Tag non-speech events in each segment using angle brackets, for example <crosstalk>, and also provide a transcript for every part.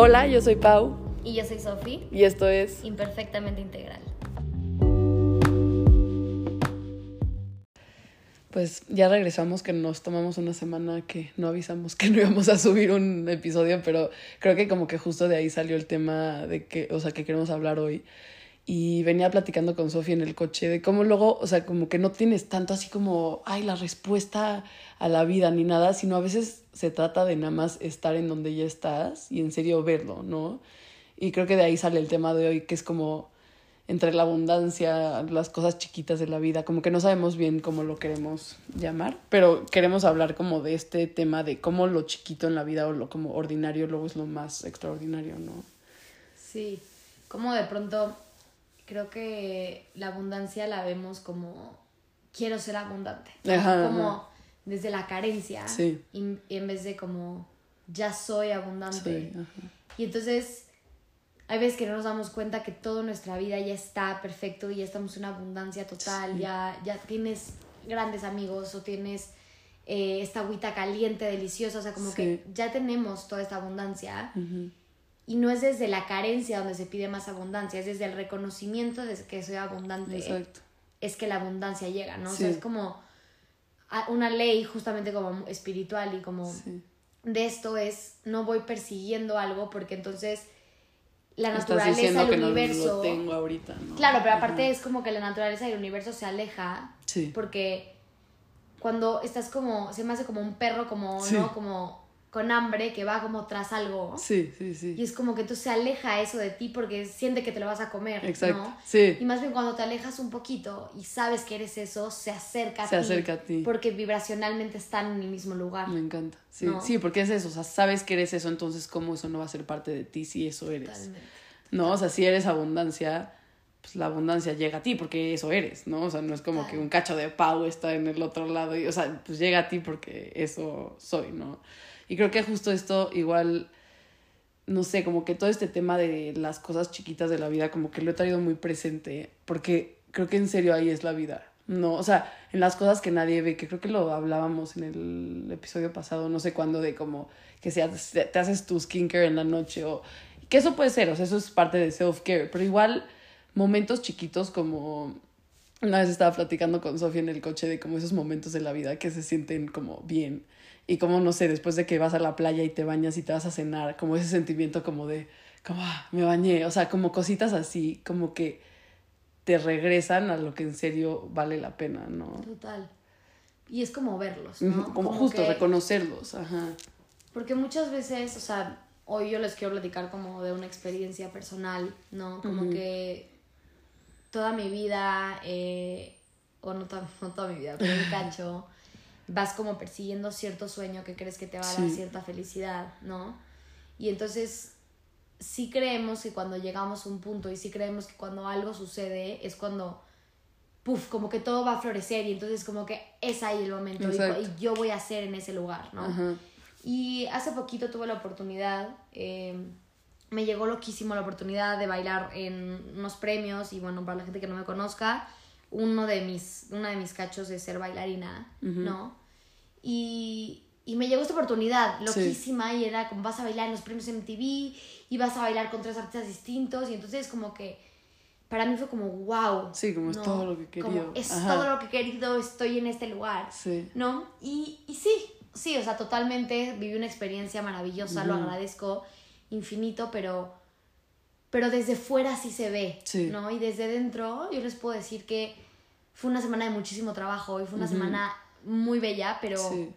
Hola, yo soy Pau Y yo soy Sofi, y esto es imperfectamente integral. Pues ya regresamos, que nos tomamos una semana que no avisamos que no íbamos a subir un episodio, pero creo que como que justo de ahí salió el tema de que, o sea, que queremos hablar hoy. Y venía platicando con Sofía en el coche de cómo luego, o sea, como que no tienes tanto así como, ay, la respuesta a la vida ni nada, sino a veces se trata de nada más estar en donde ya estás y en serio verlo, ¿no? Y creo que de ahí sale el tema de hoy, que es como entre la abundancia, las cosas chiquitas de la vida, como que no sabemos bien cómo lo queremos llamar, pero queremos hablar como de este tema de cómo lo chiquito en la vida o lo como ordinario luego es lo más extraordinario, ¿no? Sí, como de pronto creo que la abundancia la vemos como quiero ser abundante, como ajá. Desde la carencia Sí. y, y en vez de como ya soy abundante. Sí. Y entonces hay veces que no nos damos cuenta que toda nuestra vida ya está perfecto y ya estamos en una abundancia total, Sí. ya, ya tienes grandes amigos o tienes eh, esta agüita caliente, deliciosa, o sea, como que ya tenemos toda esta abundancia y no es desde la carencia donde se pide más abundancia, es desde el reconocimiento de que soy abundante, Exacto. es que la abundancia llega, ¿no? O sea, es como una ley justamente como espiritual y como Sí. de esto es no voy persiguiendo algo porque entonces la Estás naturaleza que no universo lo tengo ahorita, ¿no? claro pero aparte Ajá. es como que la naturaleza del universo se aleja Sí. porque cuando estás como se me hace como un perro como Sí. no como con hambre que va como tras algo Sí, sí, sí. y es como que entonces se aleja eso de ti porque siente que te lo vas a comer Exacto. ¿no? Sí. y más bien cuando te alejas un poquito y sabes que eres eso se acerca a Se ti acerca a ti. porque vibracionalmente están en el mismo lugar Me encanta. Sí, ¿No? sí, porque es eso, o sea, sabes que eres eso, entonces cómo eso no va a ser parte de ti si eso eres. Totalmente. No, o sea, si eres abundancia, pues la abundancia llega a ti porque eso eres, ¿no? O sea, no es como Claro. que un cacho de pavo está en el otro lado, y, o sea, pues llega a ti porque eso soy, ¿no? Y creo que justo esto igual, no sé, como que todo este tema de las cosas chiquitas de la vida, como que lo he traído muy presente, porque creo que en serio ahí es la vida. No, o sea, en las cosas que nadie ve, que creo que lo hablábamos en el episodio pasado, no sé cuándo, de como que haces- te haces tu skincare en la noche o que eso puede ser, o sea, eso es parte de self-care, pero igual momentos chiquitos como una vez estaba platicando con Sofía en el coche de como esos momentos de la vida que se sienten como bien y como no sé, después de que vas a la playa y te bañas y te vas a cenar, como ese sentimiento como de como ah, me bañé, o sea, como cositas así, como que te regresan a lo que en serio vale la pena, ¿no? Total. Y es como verlos, ¿no? Como, justo que- reconocerlos, ajá. Porque muchas veces, o sea, hoy yo les quiero platicar como de una experiencia personal, ¿no? Como que toda mi vida, eh, o no, <laughs> no toda mi vida, pero un cacho, vas como persiguiendo cierto sueño que crees que te va a dar Sí. cierta felicidad, ¿no? Y entonces sí creemos que cuando llegamos a un punto y sí creemos que cuando algo sucede es cuando, puff, como que todo va a florecer y entonces como que es ahí el momento y, yo voy a ser en ese lugar, ¿no? Ajá. Y hace poquito tuve la oportunidad, eh, me llegó loquísimo la oportunidad de bailar en unos premios y bueno, para la gente que no me conozca, uno de mis, una de mis cachos es ser bailarina. ¿no? Y, y me llegó esta oportunidad Sí. loquísima y era como vas a bailar en los premios MTV y vas a bailar con tres artistas distintos y entonces como que para mí fue como wow. Sí, como es todo lo que Como, querido. es Ajá. todo lo que he querido, estoy en este lugar. Sí. ¿no? Y, y sí, sí, o sea, totalmente viví una experiencia maravillosa, lo agradezco infinito, pero, pero desde fuera sí se ve, Sí. ¿no? Y desde dentro yo les puedo decir que fue una semana de muchísimo trabajo y fue una Ujú. semana muy bella, pero, Sí.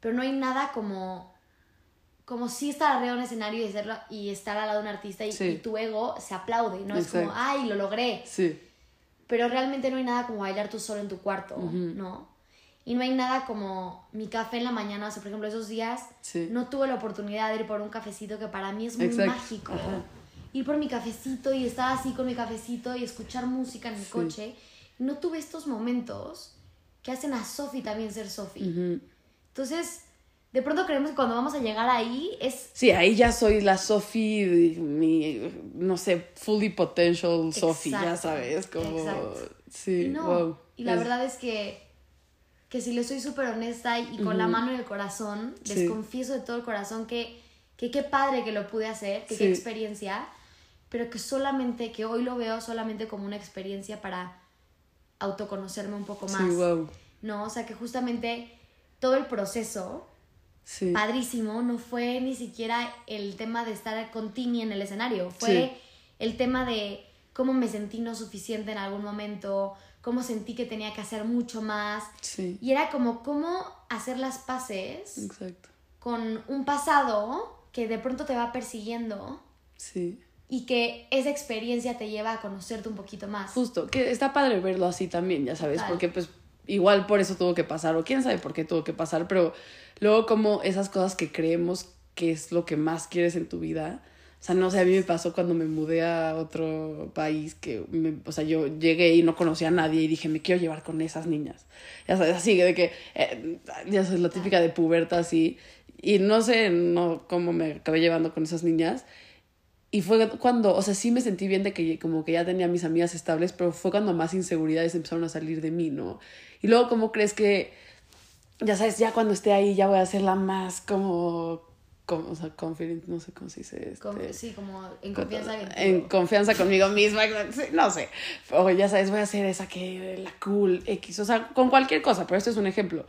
pero no hay nada como como sí estar arriba de un escenario y, hacerlo, y estar al lado de un artista y, Sí. y tu ego se aplaude, ¿no? Es como, Exacto. ay, lo logré. Sí. Pero realmente no hay nada como bailar tú solo en tu cuarto, Ujú. ¿no? Y no hay nada como mi café en la mañana, o sea, por ejemplo, esos días Sí. no tuve la oportunidad de ir por un cafecito que para mí es muy Exacto. mágico. Ajá. Ir por mi cafecito y estar así con mi cafecito y escuchar música en mi Sí. coche. No tuve estos momentos que hacen a Sofi también ser Sofi. Ujú. Entonces, de pronto creemos que cuando vamos a llegar ahí es Sí, ahí ya soy la Sophie, mi, no sé, fully potential Sophie, ya sabes, como... exacto. Sí, no, wow. y la Es- verdad es que, que si le soy súper honesta y, con la Ujú. mano en el corazón, les Sí. confieso de todo el corazón que que qué padre que lo pude hacer, que qué experiencia, pero que solamente, que hoy lo veo solamente como una experiencia para autoconocerme un poco más. ¿No? O sea, que justamente todo el proceso, padrísimo, no fue ni siquiera el tema de estar con Tini en el escenario, fue el tema de cómo me sentí no suficiente en algún momento, cómo sentí que tenía que hacer mucho más. Y era como cómo hacer las paces con un pasado que de pronto te va persiguiendo. Sí. Y que esa experiencia te lleva a conocerte un poquito más. Justo, que está padre verlo así también, ya sabes, porque pues igual por eso tuvo que pasar, o quién sabe por qué tuvo que pasar, pero luego como esas cosas que creemos que es lo que más quieres en tu vida, o sea, no sé, a mí me pasó cuando me mudé a otro país que, o sea, yo llegué y no conocía a nadie y dije, me quiero llevar con esas niñas. Ya sabes, así de que, eh, ya sabes, la típica de puberta así. Y no sé no, cómo me acabé llevando con esas niñas. Y fue cuando, o sea, sí me sentí bien de que como que ya tenía mis amigas estables, pero fue cuando más inseguridades empezaron a salir de mí, ¿no? Y luego, ¿cómo crees que, ya sabes, ya cuando esté ahí ya voy a ser la más como como, o sea, confident, no sé cómo se dice. Este, sí, como en confianza. En confianza conmigo misma, <laughs> no sé. O ya sabes, voy a hacer esa que la cool X, o sea, con cualquier cosa, pero este es un ejemplo.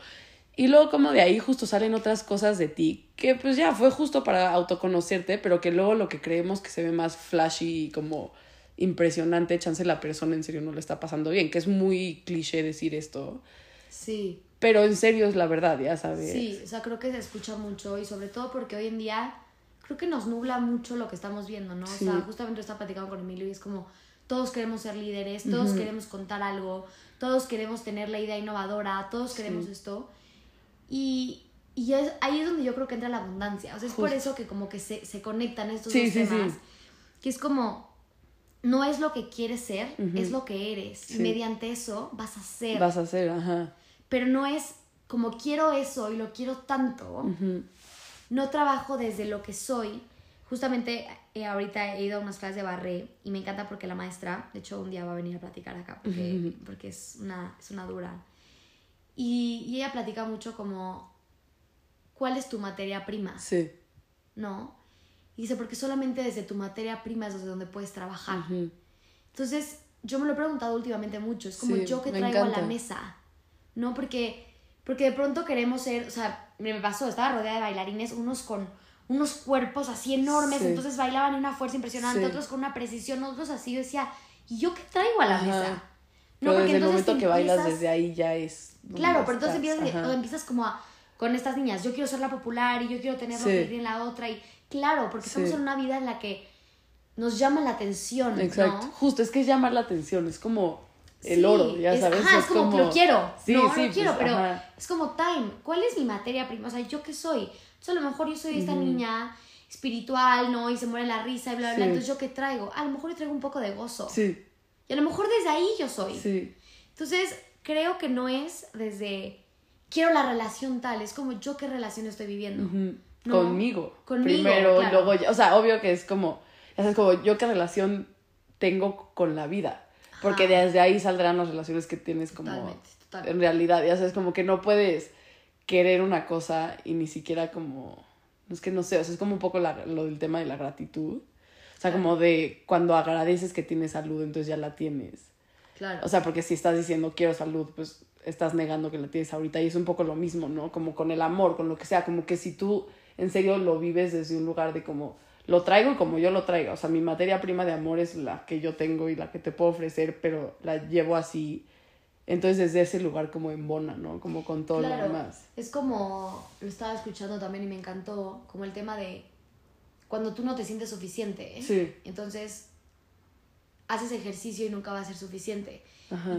Y luego como de ahí justo salen otras cosas de ti, que pues ya fue justo para autoconocerte, pero que luego lo que creemos que se ve más flashy y como impresionante, chance la persona en serio no le está pasando bien, que es muy cliché decir esto. Sí. Pero en serio es la verdad, ya sabes. Sí, o sea, creo que se escucha mucho y sobre todo porque hoy en día creo que nos nubla mucho lo que estamos viendo, ¿no? O sea, justamente estaba platicando con Emilio y es como todos queremos ser líderes, todos queremos contar algo, todos queremos tener la idea innovadora, todos queremos esto. Y, y ahí es donde yo creo que entra la abundancia. O sea, es por eso que como que se, se conectan estos dos temas. Que es como, no es lo que quieres ser, es lo que eres. Y mediante eso vas a ser. Vas a ser, ajá pero no es como quiero eso y lo quiero tanto, no trabajo desde lo que soy. Justamente eh, ahorita he ido a unas clases de barré y me encanta porque la maestra, de hecho un día va a venir a platicar acá porque, porque es, una, es una dura. Y, y, ella platica mucho como, ¿cuál es tu materia prima? Sí. ¿No? Y dice, porque solamente desde tu materia prima es desde donde puedes trabajar. Entonces, yo me lo he preguntado últimamente mucho, es como yo que traigo a la mesa ¿no? Porque, porque de pronto queremos ser, o sea, me pasó, estaba rodeada de bailarines, unos con unos cuerpos así enormes, entonces bailaban en una fuerza impresionante, otros con una precisión, otros así, yo decía, ¿y yo qué traigo a la mesa? No, desde el momento que bailas desde ahí ya es... Claro, pero entonces empiezas, empiezas como a, con estas niñas, yo quiero ser la popular y yo quiero tener lo que tiene la otra y claro, porque estamos en una vida en la que nos llama la atención. Exacto, justo, es que es llamar la atención, es como el oro, ya sabes. es, como, lo quiero. Sí, no, sí, lo quiero, pues, pero es como time. ¿Cuál es mi materia prima? O sea, ¿yo qué soy? Entonces, a lo mejor yo soy esta niña espiritual, ¿no? Y se muere la risa y bla, bla, Entonces, ¿yo qué traigo? A lo mejor yo traigo un poco de gozo. Sí. Y a lo mejor desde ahí yo soy. Sí. Entonces, creo que no es desde quiero la relación tal, es como yo qué relación estoy viviendo. Conmigo. Conmigo. Primero, luego, o sea, obvio que es como, es como yo qué relación tengo con la vida. Porque desde ahí saldrán las relaciones que tienes como en realidad. Ya sabes, como que no puedes querer una cosa y ni siquiera como... Es que no sé, o sea, es como un poco lo del tema de la gratitud. O sea, como de cuando agradeces que tienes salud, entonces ya la tienes. Claro. O sea, porque si estás diciendo quiero salud, pues estás negando que la tienes ahorita. Y es un poco lo mismo, ¿no? Como con el amor, con lo que sea. Como que si tú en serio lo vives desde un lugar de como lo traigo como yo lo traigo. O sea, mi materia prima de amor es la que yo tengo y la que te puedo ofrecer, pero la llevo así. Entonces, desde ese lugar como en bona, ¿no? Como con todo lo demás. Es como, lo estaba escuchando también y me encantó, como el tema de cuando tú no te sientes suficiente. ¿eh? Sí. Entonces, haces ejercicio y nunca va a ser suficiente.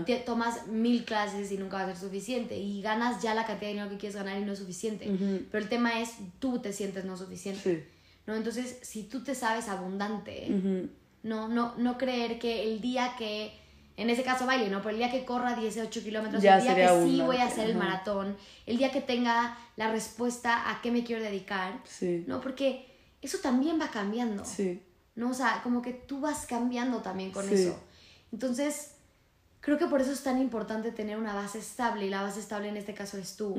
te tomas mil clases y nunca va a ser suficiente. Y ganas ya la cantidad de dinero que quieres ganar y no es suficiente. Pero el tema es, tú te sientes no suficiente. Sí. ¿no? Entonces, si tú te sabes abundante, no, no, no creer que el día que, en ese caso baile, ¿no? Pero el día que corra 18 kilómetros, el día que sí voy a hacer el maratón, el día que tenga la respuesta a qué me quiero dedicar, ¿no? Porque eso también va cambiando, sí. ¿no? O sea, como que tú vas cambiando también con eso. Entonces, creo que por eso es tan importante tener una base estable y la base estable en este caso es tú.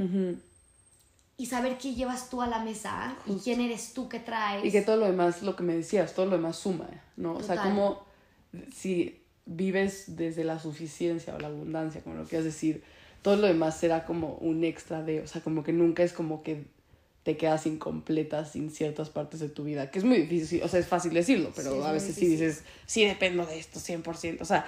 y saber qué llevas tú a la mesa y quién eres tú que traes. Y que todo lo demás, lo que me decías, todo lo demás suma, ¿no? O sea, como si vives desde la suficiencia o la abundancia, como lo quieras decir, todo lo demás será como un extra de, o sea, como que nunca es como que te quedas incompleta sin ciertas partes de tu vida, que es muy difícil, o sea, es fácil decirlo, pero Sí, a veces sí dices, sí dependo de esto 100%, o sea,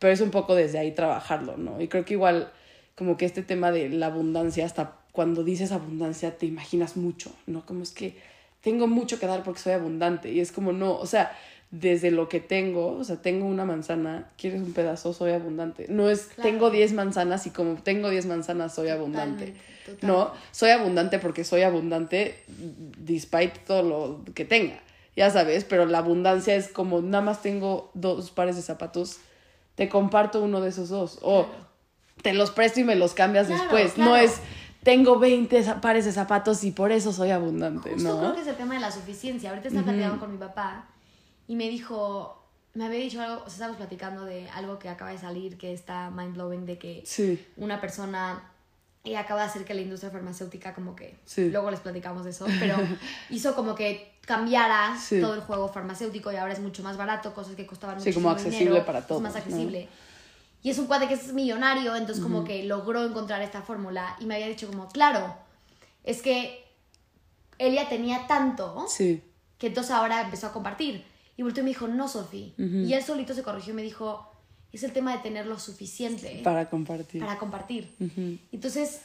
pero es un poco desde ahí trabajarlo, ¿no? Y creo que igual como que este tema de la abundancia, hasta cuando dices abundancia te imaginas mucho, ¿no? Como es que tengo mucho que dar porque soy abundante y es como no, o sea, desde lo que tengo, o sea, tengo una manzana, quieres un pedazo, soy abundante. No es Claro. tengo 10 manzanas y como tengo 10 manzanas soy abundante. Totalmente. No, soy abundante porque soy abundante despite todo lo que tenga. Ya sabes, pero la abundancia es como nada más tengo dos pares de zapatos, te comparto uno de esos dos o te los presto y me los cambias Claro, después. No es tengo 20 za- pares de zapatos y por eso soy abundante, Justo ¿no? creo que es el tema de la suficiencia. Ahorita estaba platicando con mi papá y me dijo, me había dicho algo, o sea, estábamos platicando de algo que acaba de salir que está mind blowing de que Sí, una persona y acaba de hacer que la industria farmacéutica como que Sí. luego les platicamos de eso, <laughs> pero hizo como que cambiara Sí. todo el juego farmacéutico y ahora es mucho más barato, cosas que costaban Sí, muchísimo como accesible dinero, para es todos, más ¿no? accesible. Y es un cuate que es millonario, entonces como que logró encontrar esta fórmula y me había dicho como, claro, es que él ya tenía tanto sí, que entonces ahora empezó a compartir. Y volteó y me dijo, no, Sofi. Y él solito se corrigió y me dijo, es el tema de tener lo suficiente para compartir. para compartir. Ujú. Entonces,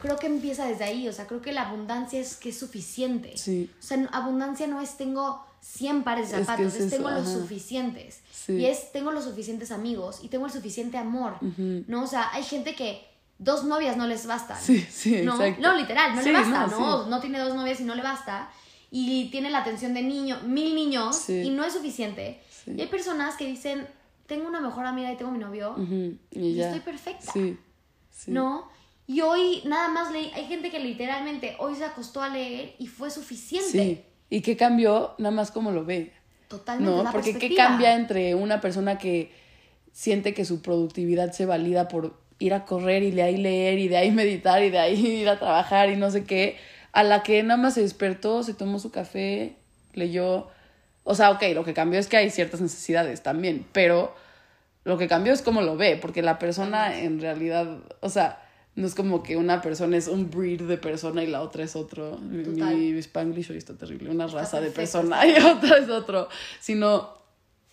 creo que empieza desde ahí. O sea, creo que la abundancia es que es suficiente. Sí. O sea, abundancia no es tengo 100 pares de Es que zapatos, es es, eso, tengo los ajá. suficientes. Sí. Y es tengo los suficientes amigos y tengo el suficiente amor. ¿No? O sea, hay gente que dos novias no les bastan. Sí, sí, no, exacto. no, literal, no Sí, le basta, no, ¿no? No tiene dos novias y no le basta. Y tiene la atención de niño, mil niños Sí. y no es suficiente. Sí. Y hay personas que dicen, tengo una mejor amiga y tengo mi novio Y, estoy perfecta. Sí. ¿No? Y hoy nada más leí, hay gente que literalmente hoy se acostó a leer y fue suficiente. Sí. ¿Y qué cambió? Nada más como lo ve. Totalmente. ¿No? la Porque ¿qué cambia entre una persona que siente que su productividad se valida por ir a correr y de ahí leer y de ahí <laughs> meditar y de ahí ir a trabajar y no sé qué, a la que nada más se despertó, se tomó su café, leyó. O sea, ok, lo que cambió es que hay ciertas necesidades también, pero lo que cambió es cómo lo ve, porque la persona en realidad, o sea, no es como que una persona es un breed de persona y la otra es otro. Mi-. Mi spanglish hoy está terrible, una raza de persona y otra es otro, sino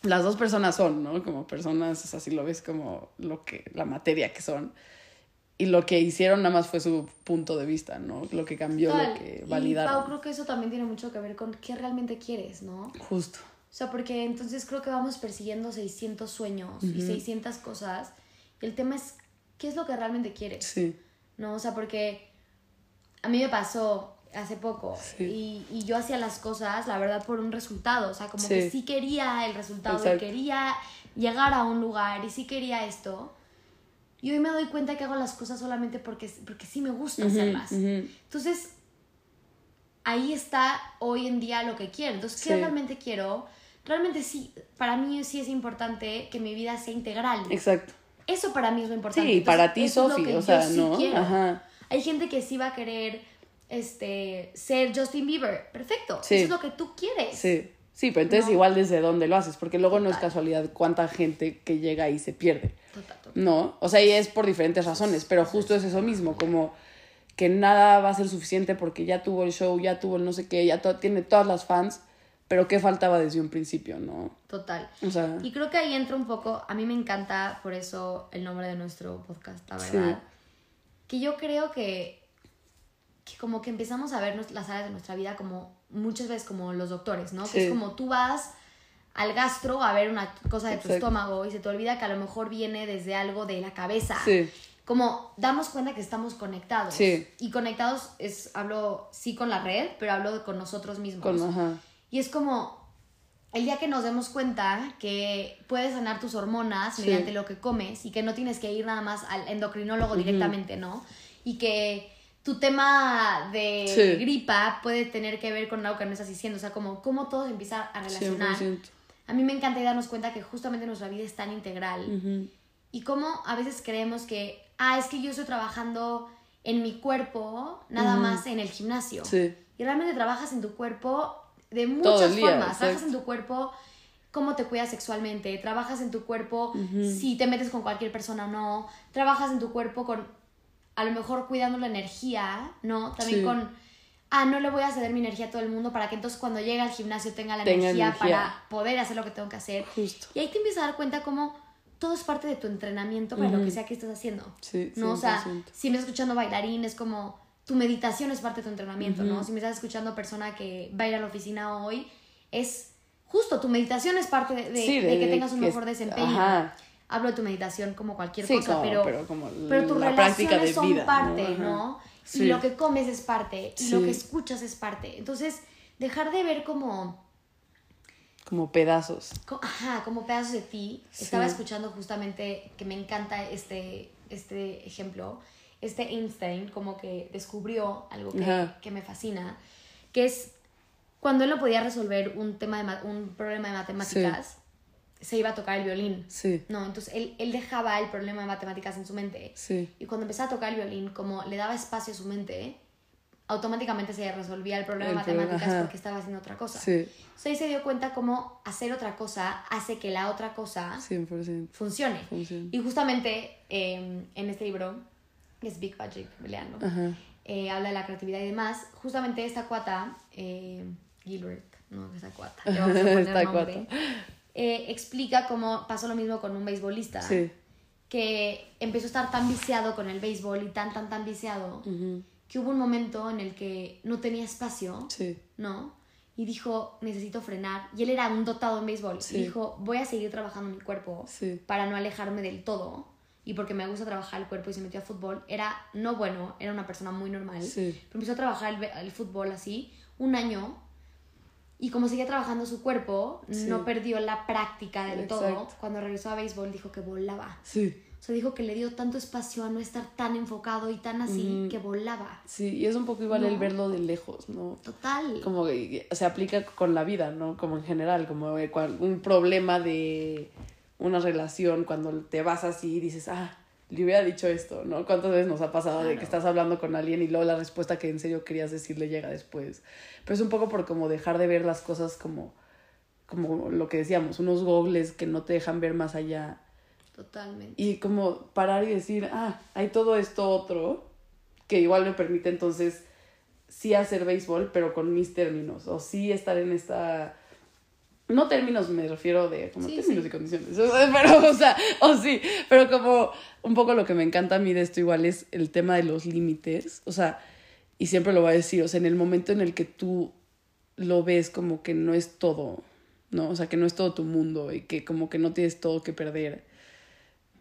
las dos personas son, ¿no? Como personas, o sea, si lo ves como lo que, la materia que son. Y lo que hicieron nada más fue su punto de vista, ¿no? Lo que cambió, Total. lo que Y Pau, validaron. creo que eso también tiene mucho que ver con qué realmente quieres, ¿no? Justo. O sea, porque entonces creo que vamos persiguiendo 600 sueños y 600 cosas. Y el tema es, ¿qué es lo que realmente quieres? Sí. ¿no? O sea, porque a mí me pasó hace poco Sí. y, y yo hacía las cosas, la verdad, por un resultado. O sea, como que Sí. sí quería el resultado Exacto. y quería llegar a un lugar y sí quería esto. Y hoy me doy cuenta que hago las cosas solamente porque, porque sí me gusta hacerlas. Entonces, ahí está hoy en día lo que quiero. Entonces, ¿qué Sí. realmente quiero? Realmente sí, para mí sí es importante que mi vida sea integral. Exacto. Eso para mí es lo importante. Sí, para ti, Sofi, o sea, sí ¿no? Ajá. Hay gente que sí va a querer este, ser Justin Bieber. Perfecto. Sí. Eso es lo que tú quieres. Sí. Sí, pero entonces No. igual desde dónde lo haces, porque luego no es casualidad cuánta gente que llega y se pierde. Total. No, o sea, y es por diferentes razones, pero justo es eso mismo, como que nada va a ser suficiente porque ya tuvo el show, ya tuvo el no sé qué, ya to- tiene todas las fans, pero qué faltaba desde un principio, ¿no? Total. O sea, Y creo que ahí entra un poco, a mí me encanta por eso el nombre de nuestro podcast, la Sí. verdad. Que yo creo que, que como que empezamos a ver las áreas de nuestra vida como muchas veces como los doctores, ¿no? Que es como tú vas al gastro a ver una cosa de tu estómago y se te olvida que a lo mejor viene desde algo de la cabeza. sí, Como damos cuenta que estamos conectados. Sí. Y conectados es, hablo sí con la red, pero hablo con nosotros mismos. con, ajá, Y es como el día que nos demos cuenta que puedes sanar tus hormonas Sí. mediante lo que comes y que no tienes que ir nada más al endocrinólogo directamente, ¿no? Y que tu tema de Sí. gripa puede tener que ver con algo que no estás diciendo, o sea, como cómo todo se empieza a relacionar. 100%. A mí me encanta darnos cuenta que justamente nuestra vida es tan integral y cómo a veces creemos que, ah, es que yo estoy trabajando en mi cuerpo, nada más en el gimnasio. Sí. Y realmente trabajas en tu cuerpo de muchas día, formas. Trabajas en tu cuerpo cómo te cuidas sexualmente, trabajas en tu cuerpo si te metes con cualquier persona o no, trabajas en tu cuerpo con a lo mejor cuidando la energía, ¿no? También Sí. con ah, no le voy a ceder mi energía a todo el mundo para que entonces cuando llegue al gimnasio tenga la Tenga energía, energía. para poder hacer lo que tengo que hacer. Justo. Y ahí te empiezas a dar cuenta cómo todo es parte de tu entrenamiento para lo que sea que estés haciendo. Sí, ¿no? O sea, 100%. si me estás escuchando bailarín, es como tu meditación es parte de tu entrenamiento, ¿no? Si me estás escuchando persona que va a ir a la oficina hoy, es justo tu meditación es parte de, de- Sí, de de- que tengas un mejor es- desempeño. ajá. Hablo de tu meditación como cualquier Sí, cosa, como- pero, pero como pero tus la práctica relaciones de son vida, ¿no? parte, Ajá. ¿no? Sí. Y lo que comes es parte, y lo que escuchas es parte. Entonces, dejar de ver como Como pedazos. Co- Ajá, como pedazos de ti. Sí. Estaba escuchando justamente que me encanta este, este ejemplo. Este Einstein como que descubrió algo que, Ajá. que me fascina, que es cuando él no podía resolver un, tema de un problema de matemáticas, se iba a tocar el violín. Sí, No, entonces él, él dejaba el problema de matemáticas en su mente. sí. Y cuando empezaba a tocar el violín, como le daba espacio a su mente, automáticamente se resolvía el problema El de problema, matemáticas ajá. porque estaba haciendo otra cosa. Sí, Entonces ahí se dio cuenta cómo hacer otra cosa hace que la otra cosa 100%. funcione. Funciona. Y justamente eh, en este libro, que es Big Magic, leanlo, eh, habla de la creatividad y demás. Justamente esta cuata, eh, Gilbert, no, esa cuata, le vamos a <laughs> poner Esta nombre, cuata. Eh, explica cómo pasó lo mismo con un beisbolista. Sí. Que empezó a estar tan viciado con el béisbol y tan, tan, tan viciado, que hubo un momento en el que no tenía espacio Sí. ¿no? Y dijo, necesito frenar. Y él era un dotado en béisbol. Sí. Y dijo, voy a seguir trabajando mi cuerpo para no alejarme del todo. Y porque me gusta trabajar el cuerpo y se metió a fútbol. Era no bueno, era una persona muy normal. Pero empezó a trabajar el fútbol así, un año. Y como seguía trabajando su cuerpo, Sí. no perdió la práctica del todo. Cuando regresó a béisbol dijo que volaba. Sí. O sea, dijo que le dio tanto espacio a no estar tan enfocado y tan así que volaba. Sí, y es un poco igual el verlo de lejos, ¿no? Total. Como que se aplica con la vida, ¿no? Como en general, como cual- un problema de una relación, cuando te vas así y dices, ah, le hubiera dicho esto, ¿no? ¿Cuántas veces nos ha pasado de que estás hablando con alguien y luego la respuesta que en serio querías decirle llega después? Pero es un poco por como dejar de ver las cosas como, como lo que decíamos, unos gogles que no te dejan ver más allá Totalmente. y como parar y decir, ah, hay todo esto otro que igual me permite entonces sí hacer béisbol, pero con mis términos, o sí estar en esta... No términos, me refiero de como Sí, términos sí. y condiciones, <laughs> pero, o sea, o sí, pero como un poco lo que me encanta a mí de esto igual es el tema de los límites, o sea, y siempre lo voy a decir, o sea, en el momento en el que tú lo ves como que no es todo, ¿no? O sea, que no es todo tu mundo y que como que no tienes todo que perder,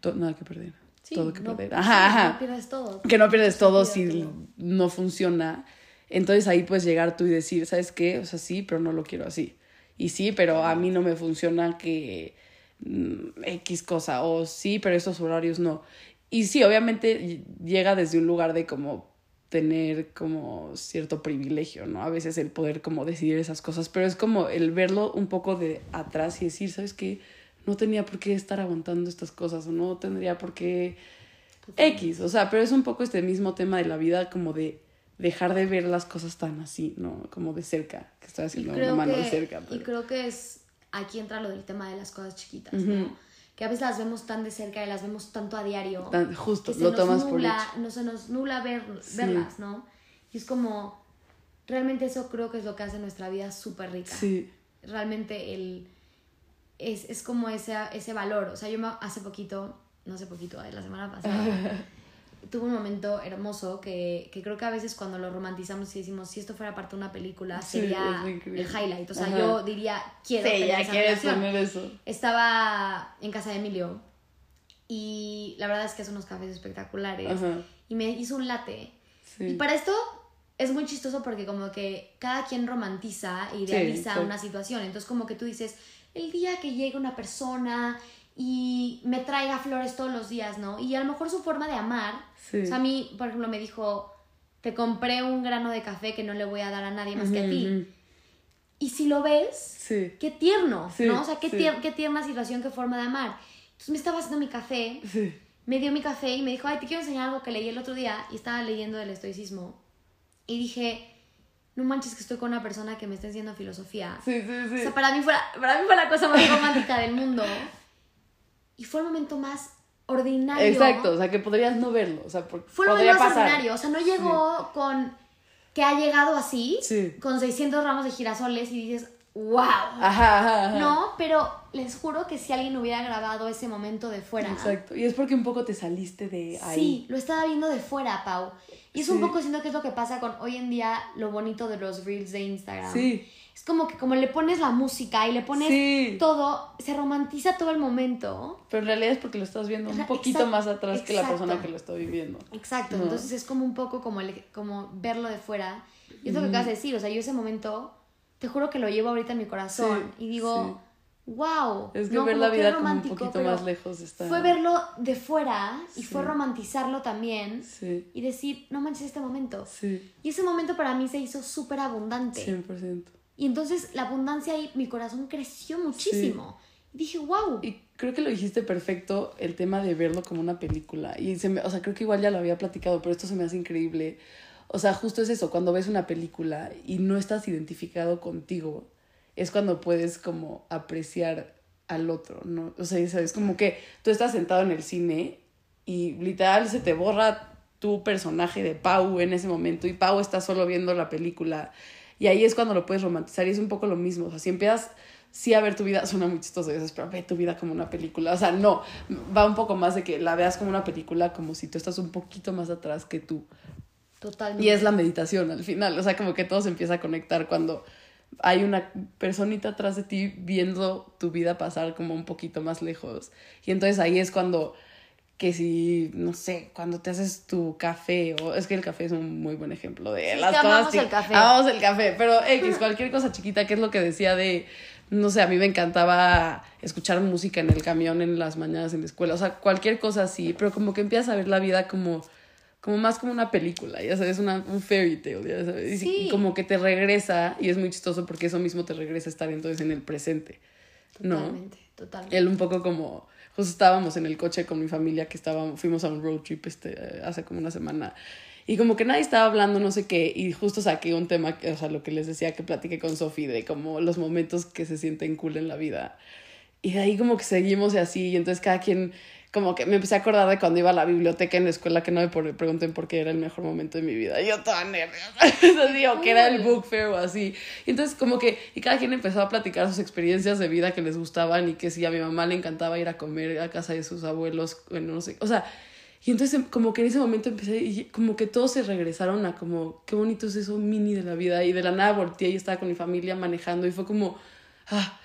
to- nada que perder, Sí, todo que no, perder, ajá, ajá no pierdes todo. que no pierdes todo si Olvídatelo. no funciona. Entonces ahí puedes llegar tú y decir, ¿sabes qué? O sea, sí, pero no lo quiero así. Y sí, pero a mí no me funciona que mm, X cosa. O sí, pero estos horarios no. Y sí, obviamente llega desde un lugar de como tener como cierto privilegio, ¿no? A veces el poder como decidir esas cosas, pero es como el verlo un poco de atrás y decir, ¿sabes qué? No tenía por qué estar aguantando estas cosas o no tendría por qué X, o sea, pero es un poco este mismo tema de la vida, como de dejar de ver las cosas tan así, ¿no? Como de cerca, que estoy Y haciendo una mano que, de cerca. y Pero... creo que es aquí entra lo del tema de las cosas chiquitas, ¿no? Que a veces las vemos tan de cerca y las vemos tanto a diario. Tan- justo, que lo tomas por hecho. no se nos nubla ver, Sí. verlas, ¿no? Y es como, realmente eso creo que es lo que hace nuestra vida súper rica. Sí, Realmente el, es, es como ese, ese valor. O sea, yo me- hace poquito, no hace poquito, eh, la semana pasada, <laughs> tuve un momento hermoso que, que creo que a veces cuando lo romantizamos y decimos, si esto fuera parte de una película, Sí, sería increíble. el highlight. O sea, Ajá. yo diría, quiero sí, tener ya esa quieres relación. poner eso. Estaba en casa de Emilio y la verdad es que hace unos cafés espectaculares Ajá, y me hizo un latte. sí. Y para esto es muy chistoso porque como que cada quien romantiza e idealiza una situación. Entonces como que tú dices, el día que llegue una persona y me traiga flores todos los días, ¿no? Y a lo mejor su forma de amar, Sí. o sea, a mí, por ejemplo, me dijo, te compré un grano de café que no le voy a dar a nadie más que a ti. Ujú, Y si lo ves, Sí, qué tierno, Sí, ¿no? O sea, qué, tier- qué tierna situación, qué forma de amar. Entonces me estaba haciendo mi café sí, me dio mi café y me dijo, ay, te quiero enseñar algo que leí el otro día y estaba leyendo el estoicismo. Y dije, no manches que estoy con una persona que me está enseñando filosofía. Sí, sí, sí. O sea, para mí, fue la, para mí fue la cosa más romántica del mundo. <laughs> Y fue el momento más ordinario. Exacto, o sea, que podrías no verlo, o sea, porque Fue lo podría más pasar. ordinario. O sea, no llegó con que ha llegado así, Sí. con 600 ramos de girasoles y dices, wow. Ajá, ajá, ajá. No, pero les juro que si alguien hubiera grabado ese momento de fuera. Exacto. Y es porque un poco te saliste de ahí. Sí, lo estaba viendo de fuera, Pau. Y es un Sí. poco siento que es lo que pasa con hoy en día lo bonito de los reels de Instagram. Sí. Es como que como le pones la música y le pones Sí. todo, se romantiza todo el momento. Pero en realidad es porque lo estás viendo un poquito exacto, más atrás que la persona que lo está viviendo. Exacto, No. entonces es como un poco como, el- como verlo de fuera. Y es lo que acabas de decir, o sea, yo ese momento, te juro que lo llevo ahorita en mi corazón Sí, y digo, wow. Es que no, ver como la qué vida como un romántico, poquito pero más lejos está. Fue verlo de fuera y fue romantizarlo también y decir, no manches este momento. Y ese momento para mí se hizo súper abundante. 100%. Y entonces la abundancia ahí, mi corazón creció muchísimo. Y dije, wow. Y creo que lo dijiste perfecto, el tema de verlo como una película. Y se me, o sea, creo que igual ya lo había platicado, pero esto se me hace increíble. O sea, justo es eso, cuando ves una película y no estás identificado contigo, es cuando puedes como apreciar al otro, ¿no? O sea, es como que tú estás sentado en el cine y literal se te borra tu personaje de Pau en ese momento y Pau está solo viendo la película y ahí es cuando lo puedes romantizar y es un poco lo mismo, o sea, si empiezas sí a ver tu vida, suena muy chistoso a veces, pero ve tu vida como una película, o sea, no, va un poco más de que la veas como una película como si tú estás un poquito más atrás que tú Totalmente. y es la meditación al final, o sea, como que todo se empieza a conectar cuando hay una personita atrás de ti viendo tu vida pasar como un poquito más lejos. Y entonces ahí es cuando, que si, no sé, cuando te haces tu café, o es que el café es un muy buen ejemplo de Sí, las que cosas. el café. Amamos el café, pero X, cualquier cosa chiquita, que es lo que decía de, no sé, a mí me encantaba escuchar música en el camión en las mañanas en la escuela, o sea, cualquier cosa así, pero como que empiezas a ver la vida como como más como una película, ya sabes, una, un fairy tale, ya sabes, Sí. y como que te regresa, y es muy chistoso porque eso mismo te regresa a estar entonces en el presente, ¿no? Totalmente, totalmente. Él un poco como, justo estábamos en el coche con mi familia que estábamos, fuimos a un road trip este, hace como una semana, y como que nadie estaba hablando, no sé qué, y justo saqué un tema, o sea, lo que les decía que platiqué con Sofi, de como los momentos que se sienten cool en la vida, y de ahí como que seguimos y así, y entonces cada quien, como que me empecé a acordar de cuando iba a la biblioteca en la escuela, que no me pregunten por qué era el mejor momento de mi vida. Yo toda nerviosa, <laughs> así, o que era el book fair o así. Y entonces como que, y cada quien empezó a platicar sus experiencias de vida que les gustaban y que si a mi mamá le encantaba ir a comer a casa de sus abuelos, bueno, no sé, o sea... Y entonces como que en ese momento empecé y como que todos se regresaron a como, qué bonito es eso mini de la vida. Y de la nada volteé y estaba con mi familia manejando y fue como, ah,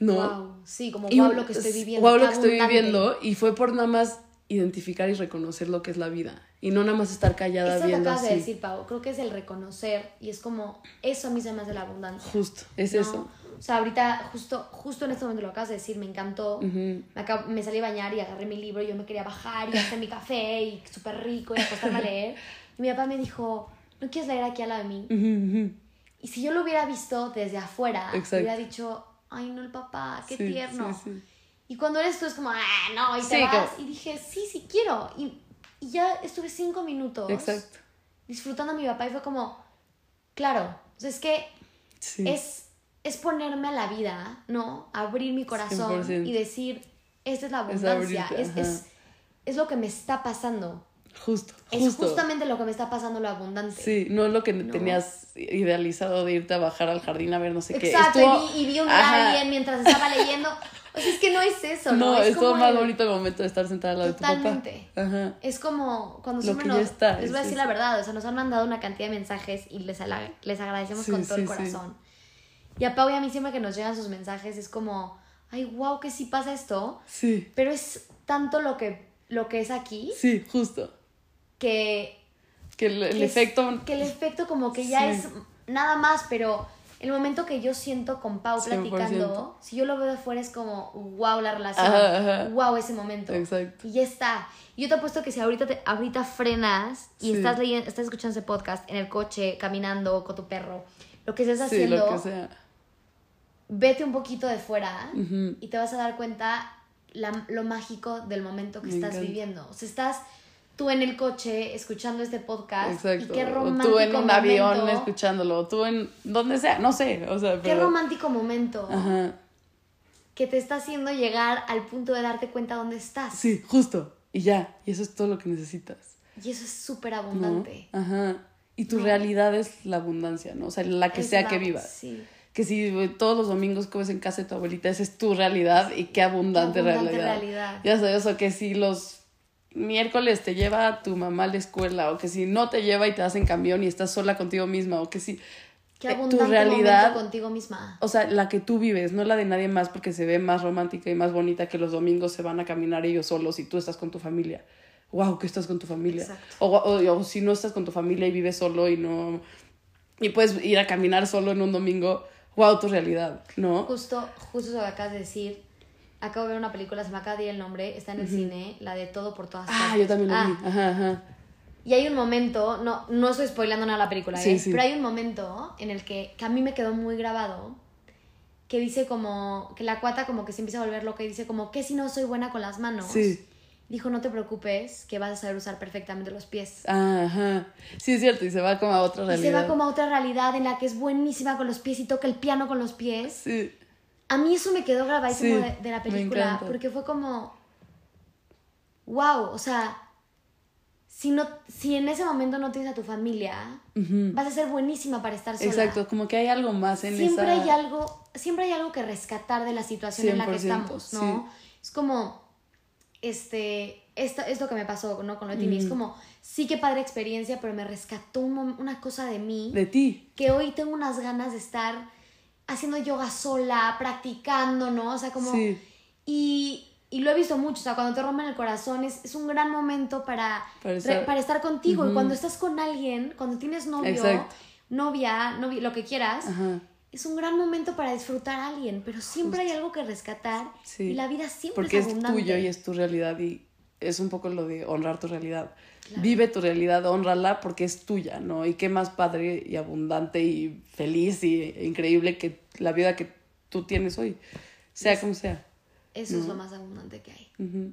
no. Wow. Sí, como Y- wow lo que estoy viviendo. Guau lo que estoy viviendo. Y fue por nada más identificar y reconocer lo que es la vida. Y no nada más estar callada Eso que viendo acabas así. de decir, Pau, creo que es el reconocer y es como, eso a mí se me hace la abundancia. Justo, es ¿no? eso. O sea, ahorita, justo, justo en este momento lo acabas de decir, me encantó. Me, acab- me salí a bañar y agarré mi libro y yo me quería bajar y hacer mi <laughs> café y súper rico y acostarme a leer. Y mi papá me dijo, ¿no quieres leer aquí al lado de mí? Y si yo lo hubiera visto desde afuera, Exacto. hubiera dicho, ay, no, el papá, qué Sí, tierno. sí, sí. Y cuando eres tú es como, ah, no, y te vas. como- Y dije, sí, sí quiero. Y, y ya estuve cinco minutos Exacto. disfrutando a mi papá y fue como, claro, o sea, es que es, es ponerme a la vida, ¿no? Abrir mi corazón 100%. y decir, esta es la Es abundancia, es, ajá. es, es lo que me está pasando. Justo, Es justo. justamente lo que me está pasando lo abundante. Sí, no lo que No. tenías idealizado de irte a bajar al jardín a ver no sé qué. Exacto, Estuvo- y, vi, y vi un Ajá. alien mientras estaba leyendo. O sea, es que no es eso, ¿no? No, es estuvo como más el- bonito el momento de estar sentada al lado Totalmente. de tu papá. Ajá. Es como cuando Lo siempre que nos... ya está, les voy a es decir la verdad, o sea, nos han mandado una cantidad de mensajes y les, ala- les agradecemos Sí, con todo sí, el sí. corazón. Y a Pau y a mí siempre que nos llegan sus mensajes es como, ay, wow, que sí pasa esto, Sí, pero es tanto lo que, lo que es aquí sí, justo. Que... Que el, el que es- efecto. que el efecto como que ya Sí. es nada más, pero el momento que yo siento con Pau 100%. platicando, si yo lo veo de fuera es como, wow, la relación, Ajá, ajá. wow, ese momento. Exacto. Y ya está. Y yo te apuesto que si ahorita, te, ahorita frenas y Sí. estás leyendo, estás escuchando ese podcast en el coche, caminando con tu perro, lo que estés Sí, haciendo, lo que sea. vete un poquito de fuera y te vas a dar cuenta la- lo mágico del momento que Me estás encanta. viviendo. O sea, estás tú en el coche escuchando este podcast Exacto. y qué o romántico tú en un avión escuchándolo, o tú en donde sea, no sé, o sea, Qué romántico momento Ajá. que te está haciendo llegar al punto de darte cuenta dónde estás. Sí, justo. Y ya, y eso es todo lo que necesitas. Y eso es súper ¿no? abundante. Ajá. Y tu No. realidad es la abundancia, ¿no? O sea, la que Es sea la- que vivas. Sí. Que si eh, todos los domingos comes en casa de tu abuelita, esa es tu realidad y qué abundante, Qué abundante realidad. realidad. Ya sabes, o que si los miércoles te lleva tu mamá a la escuela, o que si no te lleva y te vas en camión y estás sola contigo misma, o que si Qué eh, tu realidad, contigo misma. o sea, la que tú vives, no la de nadie más porque se ve más romántica y más bonita que los domingos se van a caminar ellos solos y tú estás con tu familia. Wow, que estás con tu familia. O, o- o si no estás con tu familia y vives solo y no y puedes ir a caminar solo en un domingo, wow, tu realidad, ¿no? Justo, justo lo que acabas de decir. Acabo de ver una película, se me acaba de ir el nombre, está en el cine, la de Todo por todas partes. Ah, yo también lo Ah, vi. Ajá, ajá. Y hay un momento, no, no estoy spoilando nada la película, Sí, ¿eh? sí. pero hay un momento en el que, que a mí me quedó muy grabado, que dice como, que la cuata como que se empieza a volver loca y dice como, ¿qué si no soy buena con las manos? Sí. Dijo, no te preocupes, que vas a saber usar perfectamente los pies. Ajá. Sí, es cierto, y se va como a otra Y realidad. se va como a otra realidad en la que es buenísima con los pies y toca el piano con los pies. Sí. A mí eso me quedó grabadísimo Sí, de, de la película porque fue como, wow, o sea, si, no, si en ese momento no tienes a tu familia, vas a ser buenísima para estar sola. Exacto, como que hay algo más en Siempre esa... hay algo, siempre hay algo que rescatar de la situación en la que 100%, estamos, ¿no? Es como, este, esto es lo que me pasó, ¿no? Con lo de. Es como, sí que padre experiencia, pero me rescató un una cosa de mí De ti. que hoy tengo unas ganas de estar haciendo yoga sola, practicando, ¿no? O sea, como... Sí. Y, y lo he visto mucho, o sea, cuando te rompen el corazón es, es un gran momento para, Para re- estar- para estar contigo. Y cuando estás con alguien, cuando tienes novio, Exacto. novia, lo que quieras, Ajá. es un gran momento para disfrutar a alguien, pero siempre hay algo que rescatar Sí. y la vida siempre Porque es es abundante. tuyo y es tu realidad y es un poco lo de honrar tu realidad. Vive tu realidad, honrala porque es tuya, ¿no? Y qué más padre y abundante y feliz y e increíble que la vida que tú tienes hoy, sea como sea. Eso es lo más abundante que hay.